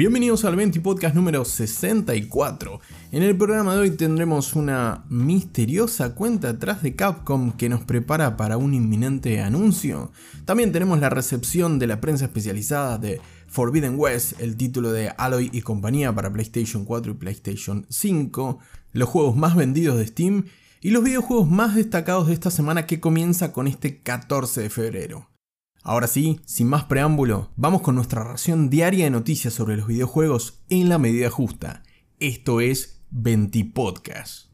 Bienvenidos al 20 Podcast número 64. En el programa de hoy tendremos una misteriosa cuenta atrás de Capcom que nos prepara para un inminente anuncio. También tenemos la recepción de la prensa especializada de Forbidden West, el título de Alloy y compañía para PlayStation 4 y PlayStation 5, los juegos más vendidos de Steam y los videojuegos más destacados de esta semana que comienza con este 14 de febrero. Ahora sí, sin más preámbulo, vamos con nuestra ración diaria de noticias sobre los videojuegos en la medida justa. Esto es 20 Podcast.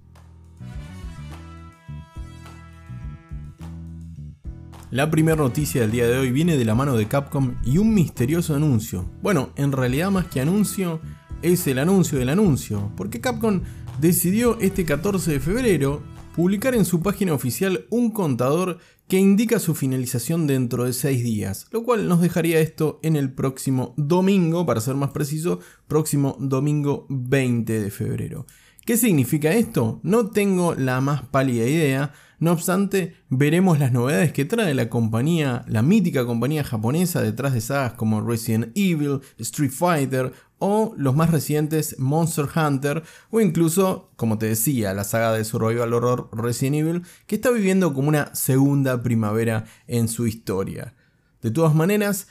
La primera noticia del día de hoy viene de la mano de Capcom y un misterioso anuncio. Bueno, en realidad más que anuncio, es el anuncio del anuncio, porque Capcom decidió este 14 de febrero publicar en su página oficial un contador que indica su finalización dentro de 6 días, lo cual nos dejaría esto en el próximo domingo, para ser más preciso, próximo domingo 20 de febrero. ¿Qué significa esto? No tengo la más pálida idea, no obstante, veremos las novedades que trae la compañía, la mítica compañía japonesa detrás de sagas como Resident Evil, Street Fighter o los más recientes Monster Hunter o incluso, como te decía, la saga de survival horror Resident Evil que está viviendo como una segunda primavera en su historia. De todas maneras,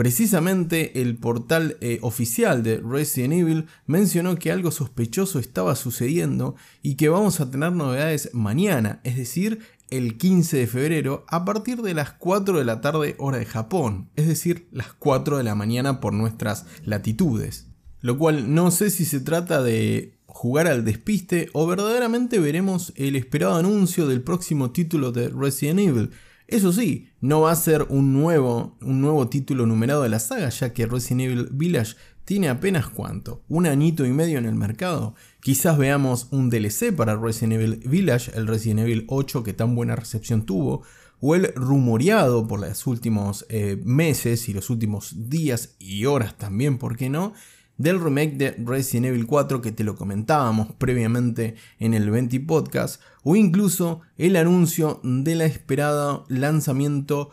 Precisamente el portal eh, oficial de Resident Evil mencionó que algo sospechoso estaba sucediendo y que vamos a tener novedades mañana, es decir, el 15 de febrero a partir de las 4 de la tarde hora de Japón, es decir, las 4 de la mañana por nuestras latitudes. Lo cual no sé si se trata de jugar al despiste o verdaderamente veremos el esperado anuncio del próximo título de Resident Evil, eso sí, no va a ser un nuevo, un nuevo título numerado de la saga, ya que Resident Evil Village tiene apenas cuánto, un añito y medio en el mercado. Quizás veamos un DLC para Resident Evil Village, el Resident Evil 8 que tan buena recepción tuvo, o el rumoreado por los últimos eh, meses y los últimos días y horas también, ¿por qué no? Del remake de Resident Evil 4 que te lo comentábamos previamente en el 20 podcast, o incluso el anuncio del esperado lanzamiento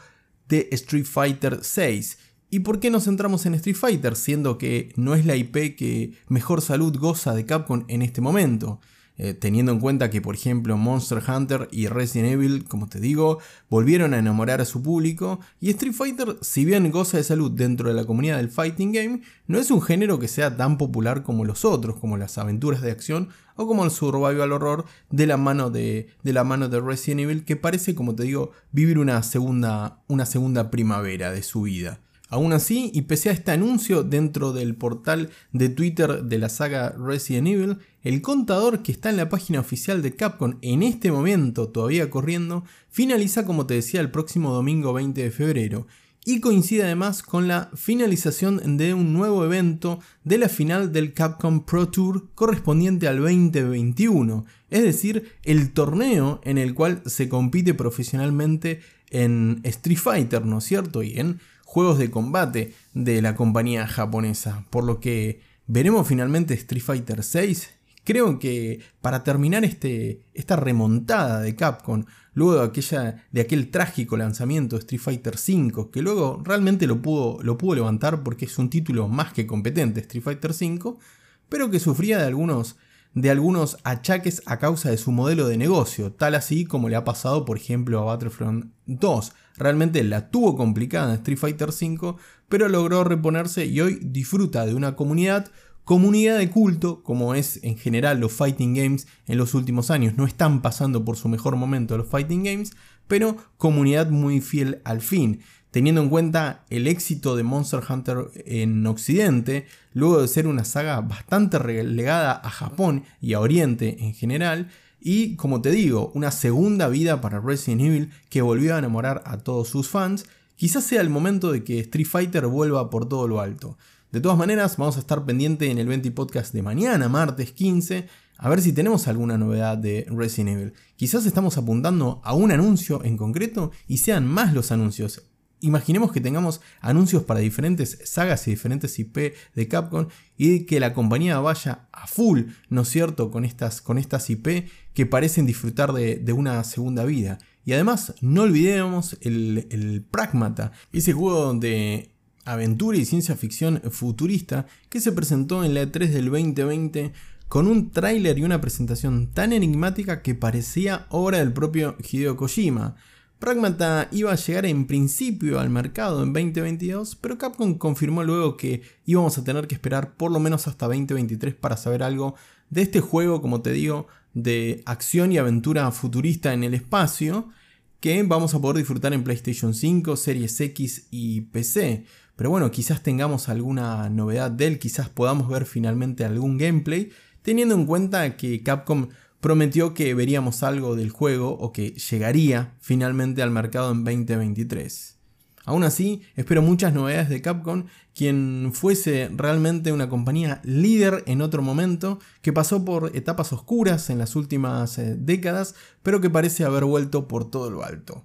de Street Fighter 6. ¿Y por qué nos centramos en Street Fighter, siendo que no es la IP que mejor salud goza de Capcom en este momento? Eh, teniendo en cuenta que por ejemplo Monster Hunter y Resident Evil, como te digo, volvieron a enamorar a su público y Street Fighter, si bien goza de salud dentro de la comunidad del fighting game, no es un género que sea tan popular como los otros, como las aventuras de acción o como el survival horror de la mano de, de la mano de Resident Evil, que parece, como te digo, vivir una segunda, una segunda primavera de su vida. Aún así, y pese a este anuncio dentro del portal de Twitter de la saga Resident Evil, el contador que está en la página oficial de Capcom en este momento todavía corriendo, finaliza como te decía el próximo domingo 20 de febrero, y coincide además con la finalización de un nuevo evento de la final del Capcom Pro Tour correspondiente al 2021, es decir, el torneo en el cual se compite profesionalmente en Street Fighter, ¿no es cierto? Y en juegos de combate de la compañía japonesa. Por lo que veremos finalmente Street Fighter 6. Creo que para terminar este, esta remontada de Capcom, luego de, aquella, de aquel trágico lanzamiento de Street Fighter 5, que luego realmente lo pudo, lo pudo levantar porque es un título más que competente, Street Fighter 5, pero que sufría de algunos de algunos achaques a causa de su modelo de negocio, tal así como le ha pasado por ejemplo a Battlefront 2. Realmente la tuvo complicada en Street Fighter V, pero logró reponerse y hoy disfruta de una comunidad, comunidad de culto, como es en general los fighting games en los últimos años. No están pasando por su mejor momento los fighting games, pero comunidad muy fiel al fin teniendo en cuenta el éxito de Monster Hunter en Occidente, luego de ser una saga bastante relegada a Japón y a Oriente en general, y como te digo, una segunda vida para Resident Evil que volvió a enamorar a todos sus fans, quizás sea el momento de que Street Fighter vuelva por todo lo alto. De todas maneras, vamos a estar pendiente en el 20 podcast de mañana, martes 15, a ver si tenemos alguna novedad de Resident Evil. Quizás estamos apuntando a un anuncio en concreto y sean más los anuncios Imaginemos que tengamos anuncios para diferentes sagas y diferentes IP de Capcom y que la compañía vaya a full, ¿no es cierto?, con estas, con estas IP que parecen disfrutar de, una segunda vida. Y además, no olvidemos el, Pragmata, ese juego donde aventura y ciencia ficción futurista que se presentó en la E3 del 2020 con un tráiler y una presentación tan enigmática que parecía obra del propio Hideo Kojima. Pragmata iba a llegar en principio al mercado en 2022, pero Capcom confirmó luego que íbamos a tener que esperar por lo menos hasta 2023 para saber algo de este juego, como te digo, de acción y aventura futurista en el espacio, que vamos a poder disfrutar en PlayStation 5, Series X y PC. Pero bueno, quizás tengamos alguna novedad de él, quizás podamos ver finalmente algún gameplay, teniendo en cuenta que Capcom prometió que veríamos algo del juego o que llegaría finalmente al mercado en 2023. Aún así, espero muchas novedades de Capcom, quien fuese realmente una compañía líder en otro momento, que pasó por etapas oscuras en las últimas eh, décadas, pero que parece haber vuelto por todo lo alto.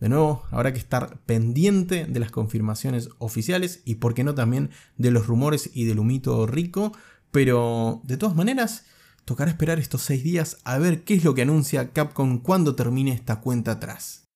De nuevo, habrá que estar pendiente de las confirmaciones oficiales y, por qué no, también de los rumores y del humito rico, pero de todas maneras, Tocará esperar estos 6 días a ver qué es lo que anuncia Capcom cuando termine esta cuenta atrás.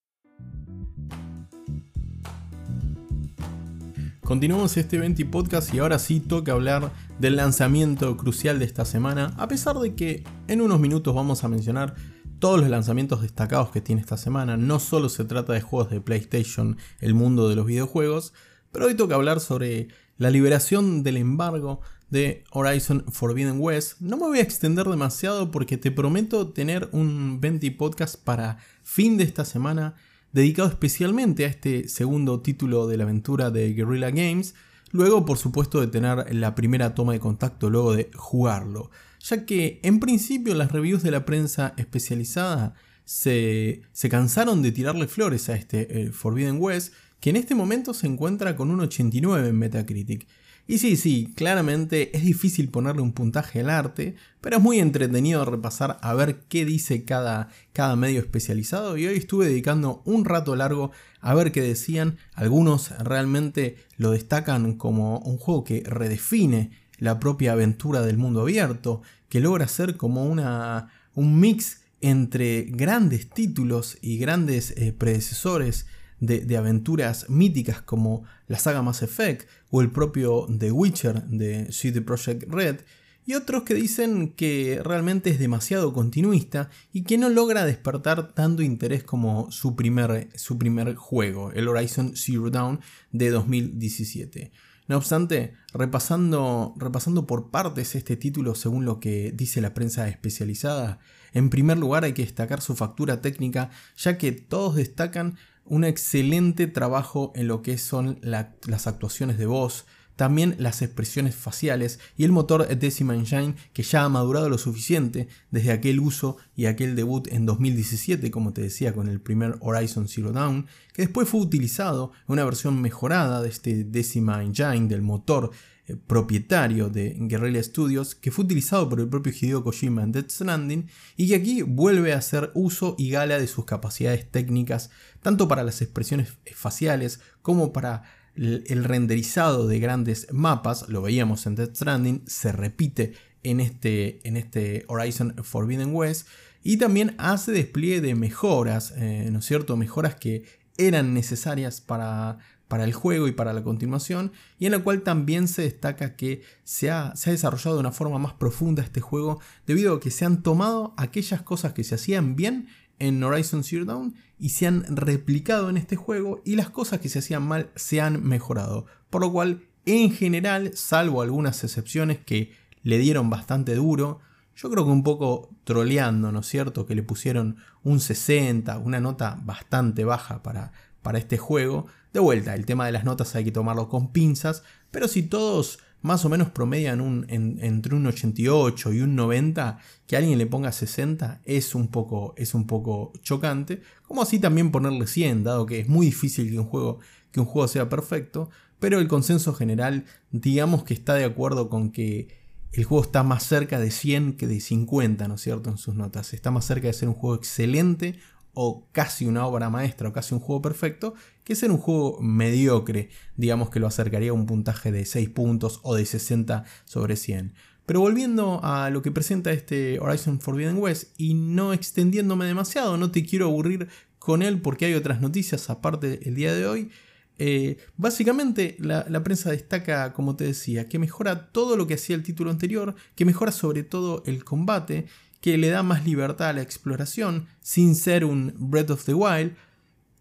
Continuamos este 20 podcast y ahora sí toca hablar del lanzamiento crucial de esta semana, a pesar de que en unos minutos vamos a mencionar todos los lanzamientos destacados que tiene esta semana. No solo se trata de juegos de PlayStation, el mundo de los videojuegos, pero hoy toca hablar sobre la liberación del embargo de Horizon Forbidden West. No me voy a extender demasiado porque te prometo tener un 20 podcast para fin de esta semana dedicado especialmente a este segundo título de la aventura de Guerrilla Games. Luego, por supuesto, de tener la primera toma de contacto luego de jugarlo. Ya que en principio las reviews de la prensa especializada se, cansaron de tirarle flores a este eh, Forbidden West, que en este momento se encuentra con un 89 en Metacritic. Y sí, sí, claramente es difícil ponerle un puntaje al arte, pero es muy entretenido repasar a ver qué dice cada, cada medio especializado y hoy estuve dedicando un rato largo a ver qué decían. Algunos realmente lo destacan como un juego que redefine la propia aventura del mundo abierto, que logra ser como una, un mix entre grandes títulos y grandes eh, predecesores de, aventuras míticas como la saga Mass Effect o el propio The Witcher de CD Projekt Red, y otros que dicen que realmente es demasiado continuista y que no logra despertar tanto interés como su primer, su primer juego, el Horizon Zero Dawn de 2017. No obstante, repasando, repasando por partes este título según lo que dice la prensa especializada, en primer lugar hay que destacar su factura técnica, ya que todos destacan un excelente trabajo en lo que son las actuaciones de voz, también las expresiones faciales y el motor Decima Engine que ya ha madurado lo suficiente desde aquel uso y aquel debut en 2017, como te decía, con el primer Horizon Zero Dawn, que después fue utilizado en una versión mejorada de este Decima Engine del motor eh, propietario de Guerrilla Studios, que fue utilizado por el propio Hideo Kojima en Death Stranding, y que aquí vuelve a hacer uso y gala de sus capacidades técnicas, tanto para las expresiones faciales como para el renderizado de grandes mapas, lo veíamos en Death Stranding, se repite en este, en este Horizon Forbidden West, y también hace despliegue de mejoras, eh, ¿no es cierto? Mejoras que eran necesarias para para el juego y para la continuación, y en la cual también se destaca que se ha, se ha, desarrollado de una forma más profunda este juego, debido a que se han tomado aquellas cosas que se hacían bien en Horizon Zero Dawn y se han replicado en este juego, y las cosas que se hacían mal se han mejorado, por lo cual en general, salvo algunas excepciones que le dieron bastante duro, yo creo que un poco troleando, ¿no es cierto? Que le pusieron un 60, una nota bastante baja para, para este juego. De vuelta, el tema de las notas hay que tomarlo con pinzas, pero si todos más o menos promedian un, entre un 88 y un 90, que alguien le ponga 60 es un poco, es un poco chocante, como así también ponerle 100, dado que es muy difícil que un juego, que un juego sea perfecto, pero el consenso general digamos que está de acuerdo con que el juego está más cerca de 100 que de 50, ¿no es cierto? En sus notas. Está más cerca de ser un juego excelente o casi una obra maestra o casi un juego perfecto, que ser un juego mediocre, digamos que lo acercaría a un puntaje de 6 puntos o de 60 sobre 100. Pero volviendo a lo que presenta este Horizon Forbidden West y no extendiéndome demasiado, no te quiero aburrir con él porque hay otras noticias aparte el día de hoy. Eh, básicamente la, la, prensa destaca, como te decía, que mejora todo lo que hacía el título anterior, que mejora sobre todo el combate, que le da más libertad a la exploración, sin ser un Breath of the Wild,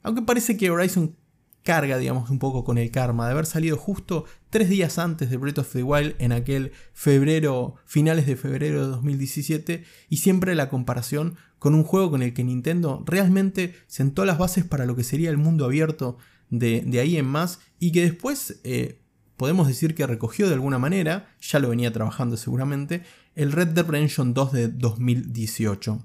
aunque parece que Horizon carga, digamos, un poco con el karma de haber salido justo tres días antes de Breath of the Wild en aquel febrero, finales de febrero de 2017, y siempre la comparación con un juego con el que Nintendo realmente sentó las bases para lo que sería el mundo abierto de, ahí en más, y que después eh, podemos decir que recogió de alguna manera, ya lo venía trabajando seguramente, el Red Dead Redemption 2 de 2018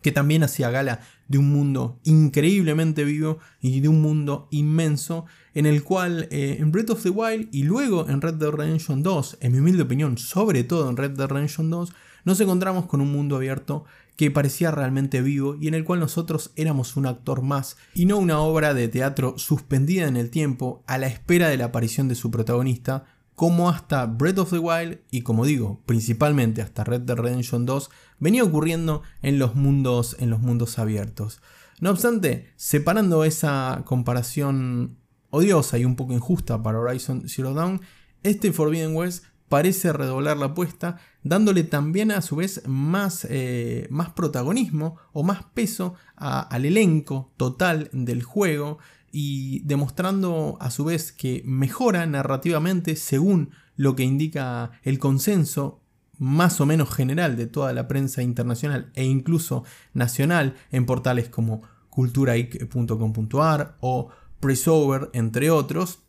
que también hacía gala de un mundo increíblemente vivo y de un mundo inmenso en el cual eh, en Breath of the Wild y luego en Red Dead Redemption 2, en mi humilde opinión, sobre todo en Red Dead Redemption 2, nos encontramos con un mundo abierto que parecía realmente vivo y en el cual nosotros éramos un actor más y no una obra de teatro suspendida en el tiempo a la espera de la aparición de su protagonista, como hasta Breath of the Wild y como digo, principalmente hasta Red Dead Redemption 2 venía ocurriendo en los mundos, en los mundos abiertos. No obstante, separando esa comparación odiosa y un poco injusta para Horizon Zero Dawn, este Forbidden West parece redoblar la apuesta, dándole también a su vez más, eh, más protagonismo o más peso al elenco total del juego y demostrando a su vez que mejora narrativamente según lo que indica el consenso más o menos general de toda la prensa internacional e incluso nacional en portales como culturaic.com.ar o Pressover, entre otros,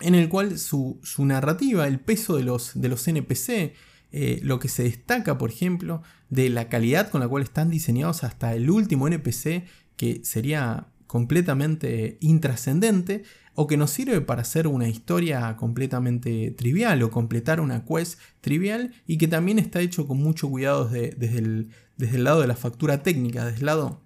en el cual su, narrativa, el peso de los, de los NPC, eh, lo que se destaca, por ejemplo, de la calidad con la cual están diseñados hasta el último NPC, que sería completamente intrascendente o que nos sirve para hacer una historia completamente trivial o completar una quest trivial y que también está hecho con mucho cuidado desde, el, desde el lado de la factura técnica, desde el lado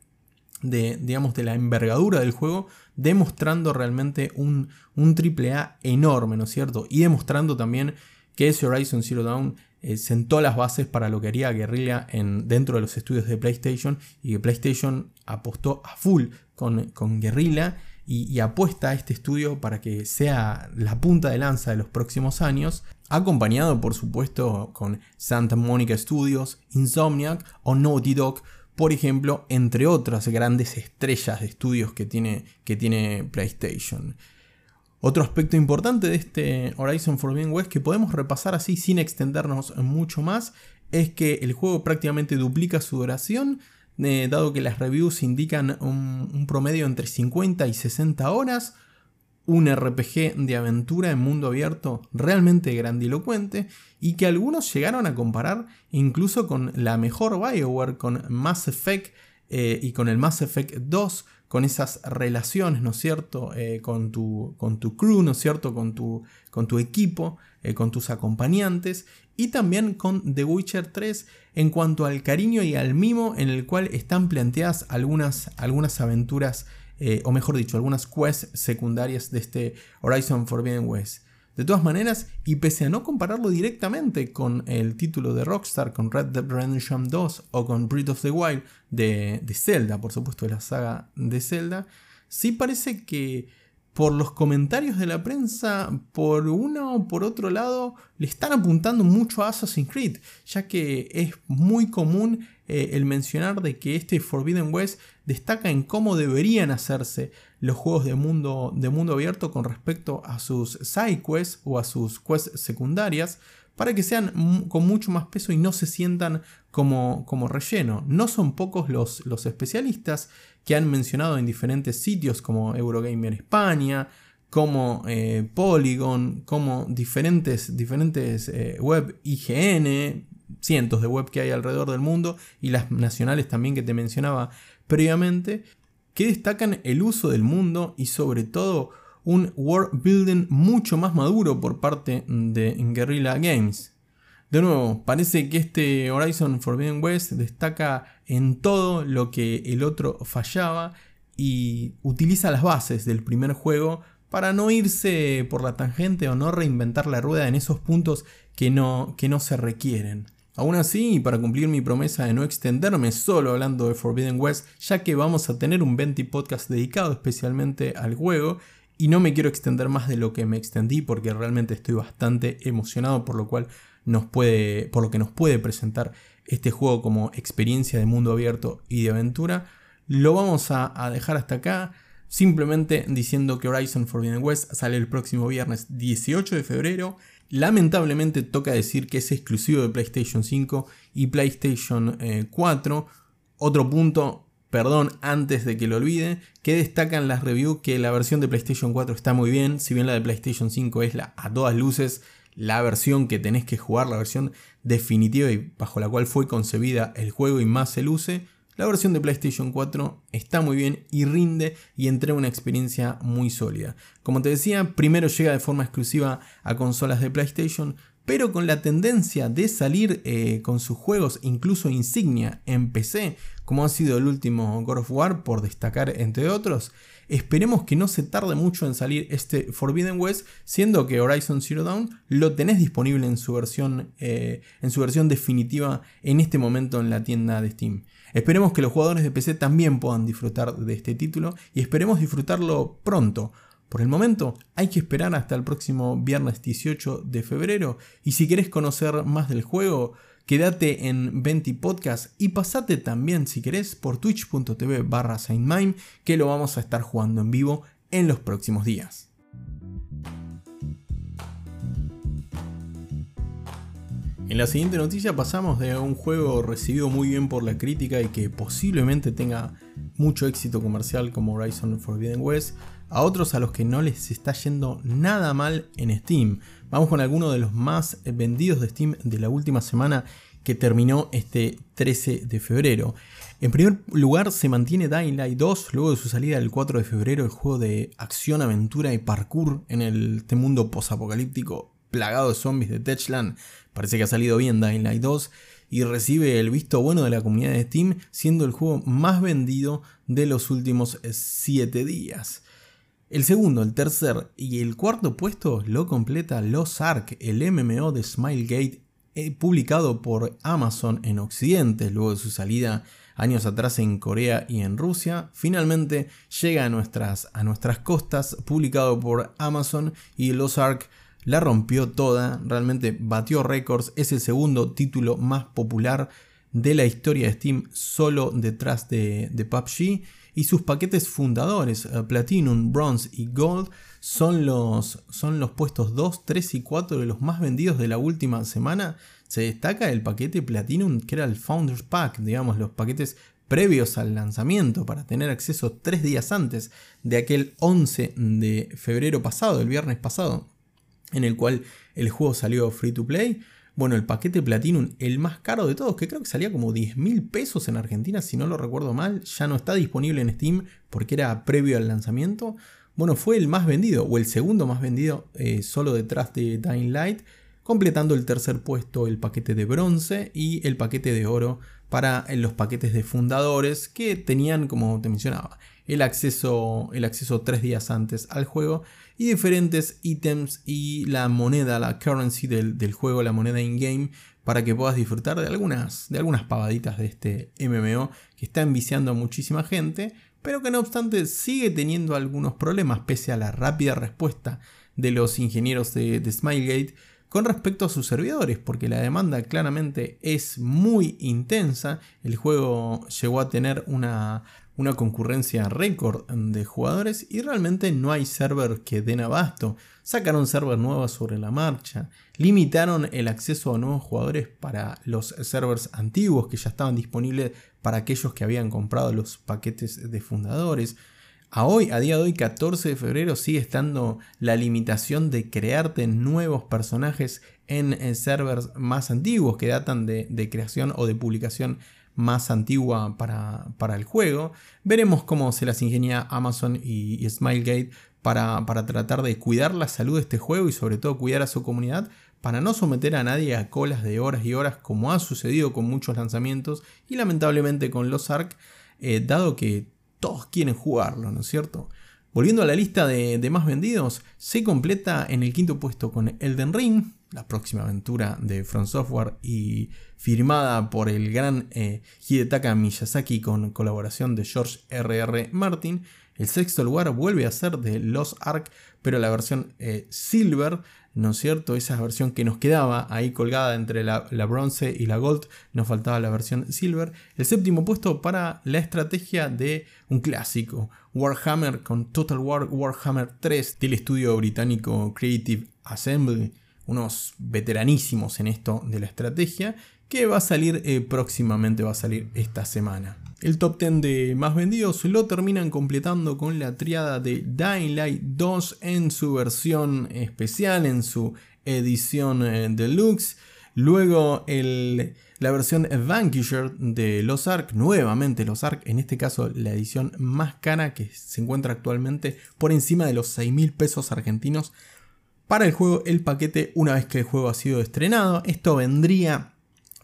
de, digamos, de la envergadura del juego, demostrando realmente un, un A enorme, ¿no es cierto? Y demostrando también que ese Horizon Zero Dawn eh, sentó las bases para lo que haría Guerrilla en, dentro de los estudios de PlayStation y que PlayStation apostó a full con, con Guerrilla y, apuesta a este estudio para que sea la punta de lanza de los próximos años, acompañado por supuesto con Santa Monica Studios, Insomniac o Naughty Dog, por ejemplo, entre otras grandes estrellas de estudios que tiene, que tiene PlayStation. Otro aspecto importante de este Horizon Forbidden West que podemos repasar así sin extendernos mucho más es que el juego prácticamente duplica su duración, eh, dado que las reviews indican un, promedio entre 50 y 60 horas, un RPG de aventura en mundo abierto realmente grandilocuente y que algunos llegaron a comparar incluso con la mejor Bioware, con Mass Effect eh, y con el Mass Effect 2, con esas relaciones, ¿no es cierto?, eh, con, tu, con, tu, crew, ¿no es cierto?, con tu, con tu equipo, eh, con tus acompañantes, y también con The Witcher 3 en cuanto al cariño y al mimo en el cual están planteadas algunas, algunas aventuras, o mejor dicho, algunas quests secundarias de este Horizon Forbidden West. De todas maneras, y pese a no compararlo directamente con el título de Rockstar, con Red Dead Redemption 2 o con Breath of the Wild de, de Zelda, por supuesto de la saga de Zelda, sí parece que por los comentarios de la prensa, por uno o por otro lado, le están apuntando mucho a Assassin's Creed, ya que es muy común eh, el mencionar de que este Forbidden West destaca en cómo deberían hacerse los juegos de mundo, de mundo abierto con respecto a sus side quests o a sus quests secundarias para que sean con mucho más peso y no se sientan como, como relleno. No son pocos los, los, especialistas que han mencionado en diferentes sitios como Eurogamer España, como eh, Polygon, como diferentes, diferentes eh, web IGN, cientos de web que hay alrededor del mundo y las nacionales también que te mencionaba previamente, que destacan el uso del mundo y sobre todo un world building mucho más maduro por parte de Guerrilla Games. De nuevo, parece que este Horizon Forbidden West destaca en todo lo que el otro fallaba y utiliza las bases del primer juego para no irse por la tangente o no reinventar la rueda en esos puntos que no, que no se requieren. Aún así, para cumplir mi promesa de no extenderme solo hablando de Forbidden West, ya que vamos a tener un 20 podcast dedicado especialmente al juego, Y no me quiero extender más de lo que me extendí porque realmente estoy bastante emocionado por lo cual nos puede, por lo que nos puede presentar este juego como experiencia de mundo abierto y de aventura. Lo vamos a, a dejar hasta acá. Simplemente diciendo que Horizon Forbidden West sale el próximo viernes 18 de febrero. Lamentablemente toca decir que es exclusivo de PlayStation 5 y PlayStation 4. Eh, Otro punto, perdón, antes de que lo olvide, que destacan las reviews que la versión de PlayStation 4 está muy bien, si bien la de PlayStation 5 es la a todas luces la versión que tenés que jugar, la versión definitiva y bajo la cual fue concebida el juego y más se luce. La versión de PlayStation 4 está muy bien y rinde y entrega una experiencia muy sólida. Como te decía, primero llega de forma exclusiva a consolas de PlayStation, pero con la tendencia de salir eh, con sus juegos incluso insignia en PC, como ha sido el último God of War, por destacar entre otros, Esperemos que no se tarde mucho en salir este Forbidden West, siendo que Horizon Zero Dawn lo tenés disponible en su versión, eh, en su versión definitiva en este momento en la tienda de Steam. Esperemos que los jugadores de PC también puedan disfrutar de este título y esperemos disfrutarlo pronto. Por el momento hay que esperar hasta el próximo viernes 18 de febrero y si querés conocer más del juego, Quédate en Venti Podcast y pasate también, si querés, por twitch.tv barra que lo vamos a estar jugando en vivo en los próximos días. En la siguiente noticia pasamos de un juego recibido muy bien por la crítica y que posiblemente tenga mucho éxito comercial como Horizon Forbidden West a otros a los que no les está yendo nada mal en Steam. Vamos con algunos de los más vendidos de Steam de la última semana que terminó este 13 de febrero. En primer lugar se mantiene Dying Light 2 luego de su salida el 4 de febrero, el juego de acción, aventura y parkour en el, este mundo posapocalíptico plagado de zombies de Techland. Parece que ha salido bien Dying Light 2 y recibe el visto bueno de la comunidad de Steam, siendo el juego más vendido de los últimos 7 días. El segundo, el tercer y el cuarto puesto lo completa Los Ark, el MMO de Smilegate, eh, publicado por Amazon en Occidente, luego de su salida años atrás en Corea y en Rusia. Finalmente llega a nuestras, a nuestras costas, publicado por Amazon y Los Ark la rompió toda, realmente batió récords, es el segundo título más popular de la historia de Steam, solo detrás de, de PUBG y sus paquetes fundadores, eh, Platinum, Bronze y Gold, son los, son los puestos 2, 3 y 4 de los más vendidos de la última semana. Se destaca el paquete Platinum, que era el Founders Pack, digamos, los paquetes previos al lanzamiento para tener acceso tres días antes de aquel 11 de febrero pasado, el viernes pasado, en el cual el juego salió free to play. Bueno, el paquete Platinum, el más caro de todos, que creo que salía como 10 mil pesos en Argentina, si no lo recuerdo mal, ya no está disponible en Steam porque era previo al lanzamiento. Bueno, fue el más vendido, o el segundo más vendido, eh, solo detrás de Dying Light, completando el tercer puesto el paquete de bronce y el paquete de oro para los paquetes de fundadores que tenían, como te mencionaba, el acceso, el acceso tres días antes al juego y diferentes ítems y la moneda, la currency del, juego, la moneda in-game, para que puedas disfrutar de algunas, de algunas pavaditas de este MMO que está enviciando a muchísima gente, pero que no obstante sigue teniendo algunos problemas pese a la rápida respuesta de los ingenieros de, de Smilegate con respecto a sus servidores, porque la demanda claramente es muy intensa. El juego llegó a tener una una concurrencia récord de jugadores y realmente no hay server que den abasto. Sacaron servers nuevos sobre la marcha, limitaron el acceso a nuevos jugadores para los servers antiguos que ya estaban disponibles para aquellos que habían comprado los paquetes de fundadores. A hoy, a día de hoy, 14 de febrero, sigue estando la limitación de crearte nuevos personajes en, servers más antiguos que datan de, de creación o de publicación más antigua para, el juego. Veremos cómo se las ingenia Amazon y, Smilegate para, para, tratar de cuidar la salud de este juego y sobre todo cuidar a su comunidad para no someter a nadie a colas de horas y horas como ha sucedido con muchos lanzamientos y lamentablemente con los ARC, eh, dado que todos quieren jugarlo, ¿no es cierto? Volviendo a la lista de, de, más vendidos, se completa en el quinto puesto con Elden Ring, la próxima aventura de From Software y firmada por el gran eh, Hidetaka Miyazaki con colaboración de George R.R. Martin. El sexto lugar vuelve a ser de Los Ark, pero la versión eh, Silver, ¿no es cierto? Esa versión que nos quedaba ahí colgada entre la, bronce y la gold, nos faltaba la versión Silver. El séptimo puesto para la estrategia de un clásico, Warhammer con Total War Warhammer 3 del estudio británico Creative Assembly, unos veteranísimos en esto de la estrategia, que va a salir eh, próximamente, va a salir esta semana. El top 10 de más vendidos lo terminan completando con la triada de Dying Light 2 en su versión especial, en su edición eh, deluxe. Luego la versión Vanquisher de Los Ark, nuevamente Los Ark, en este caso la edición más cara que se encuentra actualmente por encima de los 6 mil pesos argentinos para el juego, el paquete una vez que el juego ha sido estrenado. Esto vendría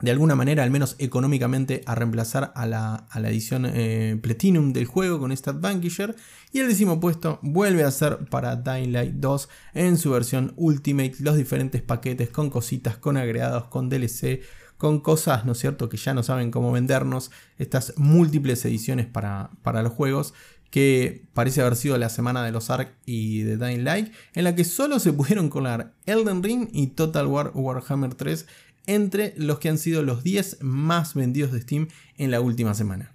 de alguna manera, al menos económicamente, a reemplazar a la, edición eh, Platinum del juego con esta Vanquisher. Y el décimo puesto vuelve a ser para Dying Light 2 en su versión Ultimate, los diferentes paquetes con cositas, con agregados, con DLC, con cosas, ¿no es cierto?, que ya no saben cómo vendernos, estas múltiples ediciones para, para los juegos que parece haber sido la semana de los Ark y de Dying Light, en la que solo se pudieron colar Elden Ring y Total War Warhammer 3 entre los que han sido los 10 más vendidos de Steam en la última semana.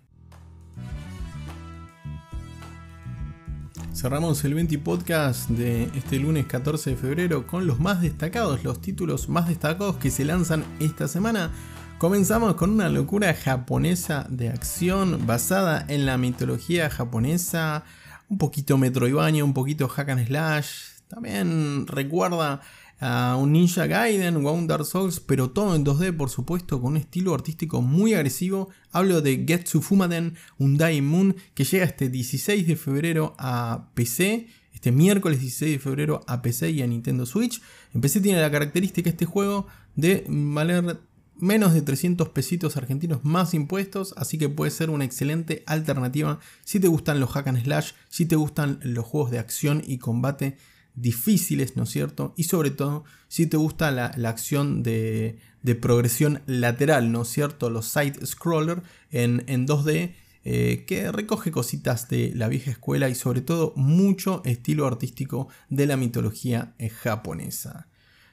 Cerramos el 20 podcast de este lunes 14 de febrero con los más destacados, los títulos más destacados que se lanzan esta semana. Comenzamos con una locura japonesa de acción basada en la mitología japonesa, un poquito Metroidvania, un poquito hack and slash. También recuerda a un Ninja Gaiden o a un Dark Souls, pero todo en 2D, por supuesto, con un estilo artístico muy agresivo. Hablo de Getsu Fumaden, un Dying Moon, que llega este 16 de febrero a PC. Este miércoles 16 de febrero a PC y a Nintendo Switch. En PC tiene la característica este juego de valer menos de 300 pesitos argentinos más impuestos, así que puede ser una excelente alternativa si te gustan los hack and slash, si te gustan los juegos de acción y combate difíciles, ¿no es cierto? Y sobre todo, si te gusta la, acción de, progresión lateral, ¿no es cierto? Los side scroller en, 2D, eh, que recoge cositas de la vieja escuela y sobre todo mucho estilo artístico de la mitología eh, japonesa.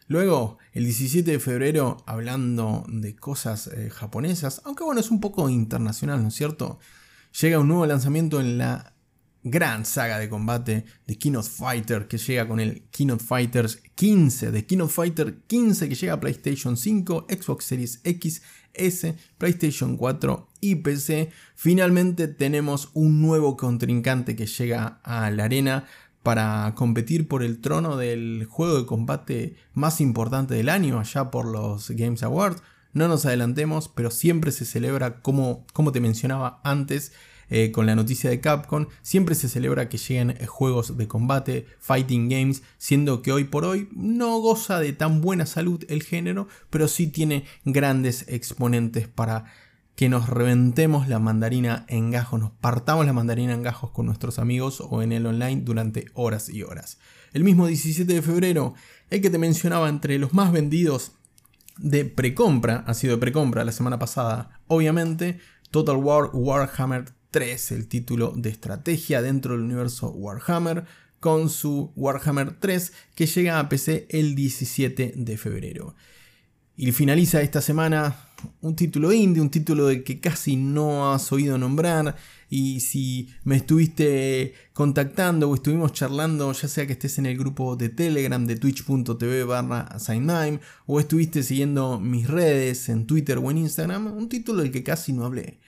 Luego, el 17 de febrero, hablando de cosas eh, japonesas, aunque bueno, es un poco internacional, ¿no es cierto? Llega un nuevo lanzamiento en la gran saga de combate de of Fighter que llega con el of Fighters 15, de of Fighter 15 que llega a PlayStation 5, Xbox Series X, S, PlayStation 4 y PC. Finalmente tenemos un nuevo contrincante que llega a la arena para competir por el trono del juego de combate más importante del año, allá por los Games Awards. No nos adelantemos, pero siempre se celebra, como, como te mencionaba antes, eh, con la noticia de Capcom, siempre se celebra que lleguen eh, juegos de combate, fighting games, siendo que hoy por hoy no goza de tan buena salud el género, pero sí tiene grandes exponentes para que nos reventemos la mandarina en gajos, nos partamos la mandarina en gajos con nuestros amigos o en el online durante horas y horas. El mismo 17 de febrero, el que te mencionaba entre los más vendidos de precompra, ha sido de precompra la semana pasada, obviamente, Total War Warhammer 3, el título de estrategia dentro del universo Warhammer, con su Warhammer 3 que llega a PC el 17 de febrero. Y finaliza esta semana un título indie, un título de que casi no has oído nombrar. Y si me estuviste contactando o estuvimos charlando, ya sea que estés en el grupo de Telegram de twitch.tv barra o estuviste siguiendo mis redes en Twitter o en Instagram, un título del que casi no hablé.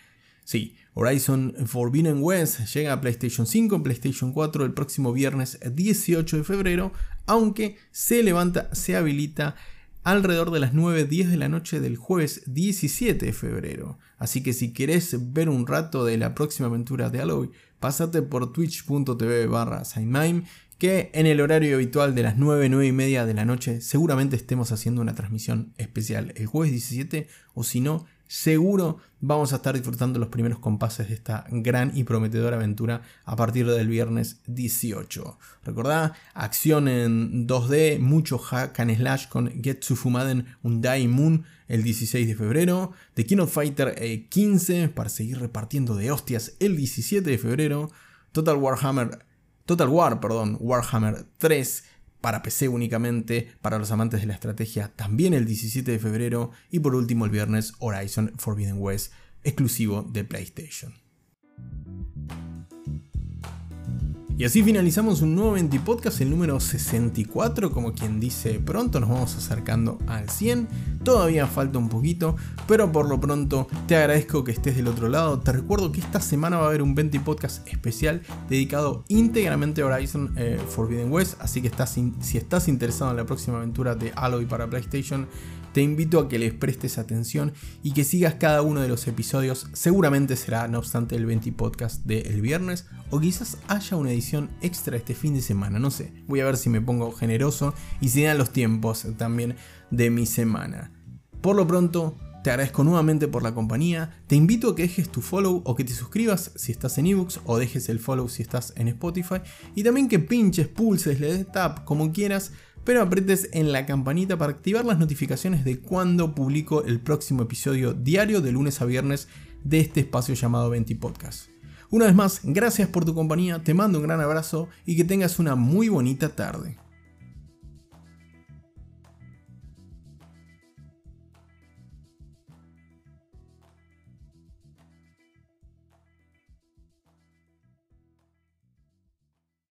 Sí, Horizon Forbidden West llega a PlayStation 5, PlayStation 4 el próximo viernes 18 de febrero, aunque se levanta, se habilita alrededor de las 9.10 de la noche del jueves 17 de febrero. Así que si querés ver un rato de la próxima aventura de Aloy, pasate por twitch.tv barra que en el horario habitual de las 9, 9 y media de la noche seguramente estemos haciendo una transmisión especial el jueves 17 o si no seguro vamos a estar disfrutando los primeros compases de esta gran y prometedora aventura a partir del viernes 18. Recordá, acción en 2D, mucho hack and slash con Getsu Fumaden Undai Moon el 16 de febrero, The King Fighter 15 eh, para seguir repartiendo de hostias el 17 de febrero, Total Warhammer Total War, perdón, Warhammer 3 para PC únicamente, para los amantes de la estrategia también el 17 de febrero y por último el viernes Horizon Forbidden West exclusivo de PlayStation. Y así finalizamos un nuevo 20 Podcast, el número 64, como quien dice pronto, nos vamos acercando al 100. Todavía falta un poquito, pero por lo pronto te agradezco que estés del otro lado. Te recuerdo que esta semana va a haber un 20 Podcast especial dedicado íntegramente a Horizon eh, Forbidden West, así que si estás interesado en la próxima aventura de Alloy para PlayStation, te invito a que les prestes atención y que sigas cada uno de los episodios. Seguramente será, no obstante, el 20 podcast del viernes o quizás haya una edición extra este fin de semana, no sé. Voy a ver si me pongo generoso y si dan los tiempos también de mi semana. Por lo pronto, te agradezco nuevamente por la compañía. Te invito a que dejes tu follow o que te suscribas si estás en ebooks o dejes el follow si estás en Spotify. Y también que pinches, pulses, le des tap, como quieras pero apretes en la campanita para activar las notificaciones de cuando publico el próximo episodio diario de lunes a viernes de este espacio llamado 20 Podcast. Una vez más, gracias por tu compañía, te mando un gran abrazo y que tengas una muy bonita tarde.